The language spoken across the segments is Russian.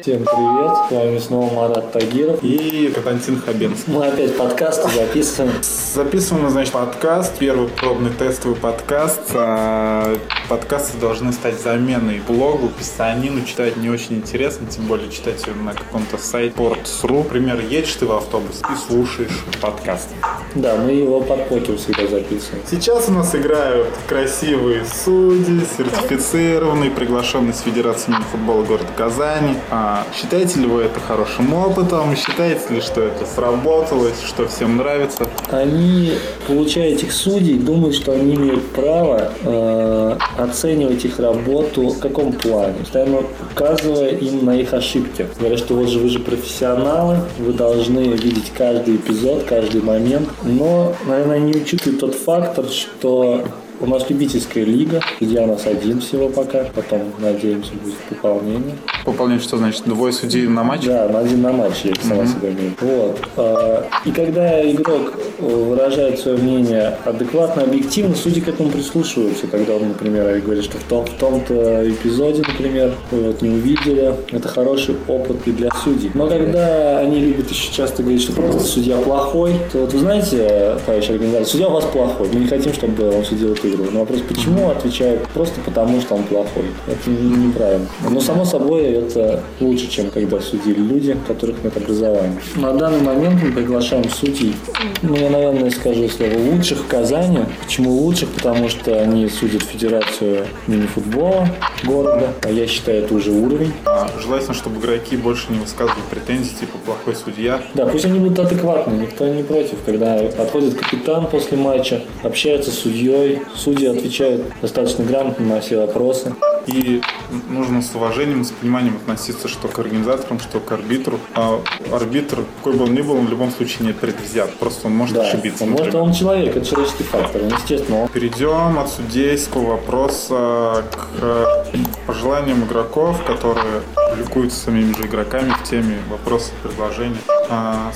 Всем привет, с вами снова Марат Тагиров. И Константин Хабенский. Мы опять подкасты записываем. Записываем, значит, подкаст, первый пробный тестовый подкаст. А подкасты должны стать заменой блогу, писанину, читать не очень интересно, тем более читать ее на каком-то сайте sports.ru. Например, едешь ты в автобус и слушаешь подкаст. Да, мы его под покер всегда записываем. Сейчас у нас играют красивые судьи, сертифицированные, приглашенные с Федерации футбола города Казани. А считаете ли вы это хорошим опытом? Считаете ли, что это сработалось, что всем нравится? Они, получая этих судей, думают, что они имеют право э, оценивать их работу в каком плане, постоянно указывая им на их ошибки. Говорят, что вот же вы же профессионалы, вы должны видеть каждый эпизод, каждый момент. Но, наверное, они учитывают тот фактор, что у нас любительская лига, где у нас один всего пока, потом, надеемся, будет пополнение. Пополнение что значит? Двое судей на матч? Да, на один на матч, я сама mm-hmm. себя имею. Вот. А, и когда игрок выражает свое мнение адекватно, объективно, судьи к этому прислушиваются, когда он, например, говорит, что в, том, в том-то эпизоде, например, вы вот не увидели, это хороший опыт и для судей. Но когда они любят еще часто говорить, что просто судья плохой, то вот вы знаете, товарищ организатор, судья у вас плохой, мы не хотим, чтобы он судил эту игру. На вопрос, почему, отвечают просто потому, что он плохой. Это неправильно. Но, само собой, это лучше, чем когда судили люди, которых нет образования. На данный момент мы приглашаем судей, ну, я, наверное, скажу слово лучших в Казани. Почему лучших? Потому что они судят Федерацию мини-футбола города, а я считаю, это уже уровень. А, желательно, чтобы игроки больше не высказывали претензий, типа плохой судья. Да, пусть они будут адекватны, никто не против, когда подходит капитан после матча, общается с судьей, судьи отвечают достаточно грамотно на все вопросы. И нужно с уважением, с пониманием относиться что к организаторам, что к арбитру. А арбитр, какой бы он ни был, он в любом случае не предвзят. Просто он может да, ошибиться. Он может, он человек, это человеческий фактор, естественно. Перейдем от судейского вопроса к пожеланиям игроков, которые публикуются самими же игроками в теме вопроса предложения. А,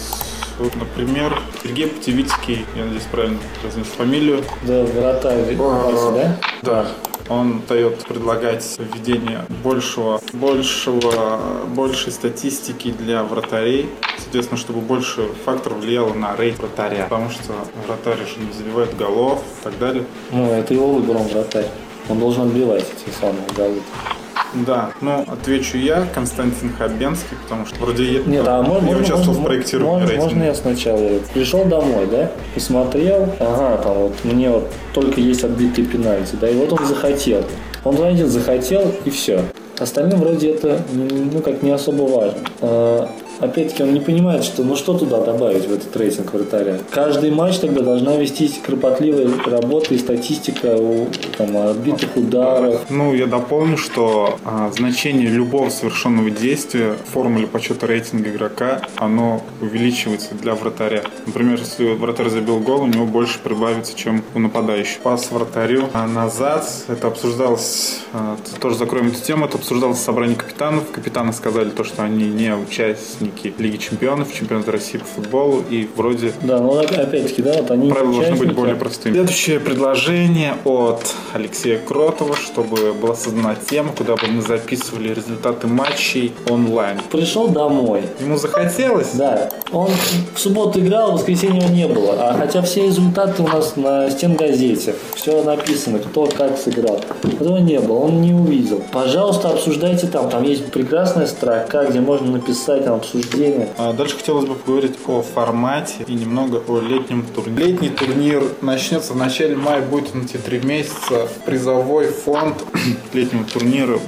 вот, например, Сергей Птевицкий, я надеюсь, правильно произнес фамилию. Да, вратарь, да? Да. Он дает предлагать введение большего, большего, большей статистики для вратарей, соответственно, чтобы больше факторов влияло на рейд вратаря, потому что вратарь же не забивает голов и так далее. Ну, это его выбор, он вратарь. Он должен отбивать эти самые голы. Да, ну отвечу я, Константин Хабенский, потому что вроде я Нет, а можно, не участвовал можно, в проектировании можно, рейтинга. Можно я сначала пришел домой, да, посмотрел, ага, там вот мне вот только есть отбитые пенальти, да, и вот он захотел. Он, знаете, захотел и все. Остальным вроде это, ну, как не особо важно. Опять-таки он не понимает, что ну что туда добавить в этот рейтинг вратаря. Каждый матч тогда должна вестись кропотливая работа и статистика у там, отбитых ударов. Ну, я дополню, что а, значение любого совершенного действия в формуле подсчета рейтинга игрока, оно увеличивается для вратаря. Например, если вратарь забил гол, у него больше прибавится, чем у нападающего. Пас вратарю а назад, это обсуждалось, а, тоже закроем эту тему, это обсуждалось в собрании капитанов. Капитаны сказали то, что они не участники Лиги Чемпионов, Чемпионата России по футболу, и вроде Да, но опять-таки, да, вот они правила должны быть более простыми. Следующее предложение от Алексея Кротова, чтобы была создана тема, куда бы мы записывали результаты матчей онлайн. Пришел домой. Ему захотелось? Да, он в субботу играл, в воскресенье его не было. А хотя все результаты у нас на стенгазете. Все написано, кто как сыграл. Этого не было, он не увидел. Пожалуйста, обсуждайте там. Там есть прекрасная строка, где можно написать там обсуждение. А дальше хотелось бы поговорить о формате и немного о летнем турнире. Летний турнир начнется в начале мая, будет на эти три месяца. Призовой фонд летнего турнира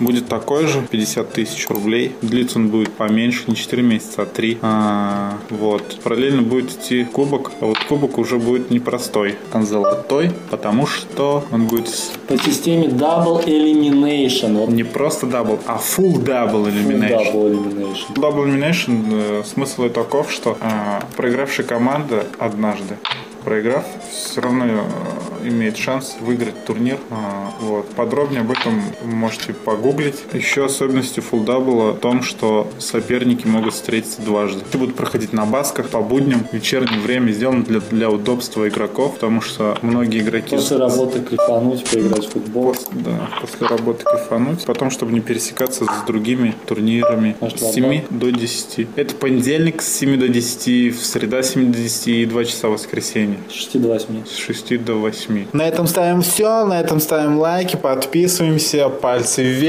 будет такой же, 50 тысяч рублей. Длиться он будет поменьше, не 4 месяца, а 3. А, вот. Параллельно будет идти кубок, а вот кубок уже будет непростой, а золотой, потому что он будет По системе Double Elimination. Вот не просто double, а full double elimination. Double Elimination. Double Elimination э, смысл таков, что э, проигравшая команда однажды, проиграв, все равно э, имеет шанс выиграть турнир. А, вот. Подробнее об этом можете погуглить. Еще особенностью фулдабла в том, что соперники могут встретиться дважды. Ты будут проходить на басках по будням, вечернее время сделано для, для удобства игроков, потому что многие игроки... После работы кайфануть, поиграть в футбол. Да, после работы кайфануть. Потом, чтобы не пересекаться с другими турнирами. Может, с 7 до 10. Это понедельник с 7 до 10, в среда с 7 до 10 и 2 часа воскресенье. С 6 до 8. С 6 до 8. На этом ставим все, на этом ставим лайки, подписываемся, пальцы вверх.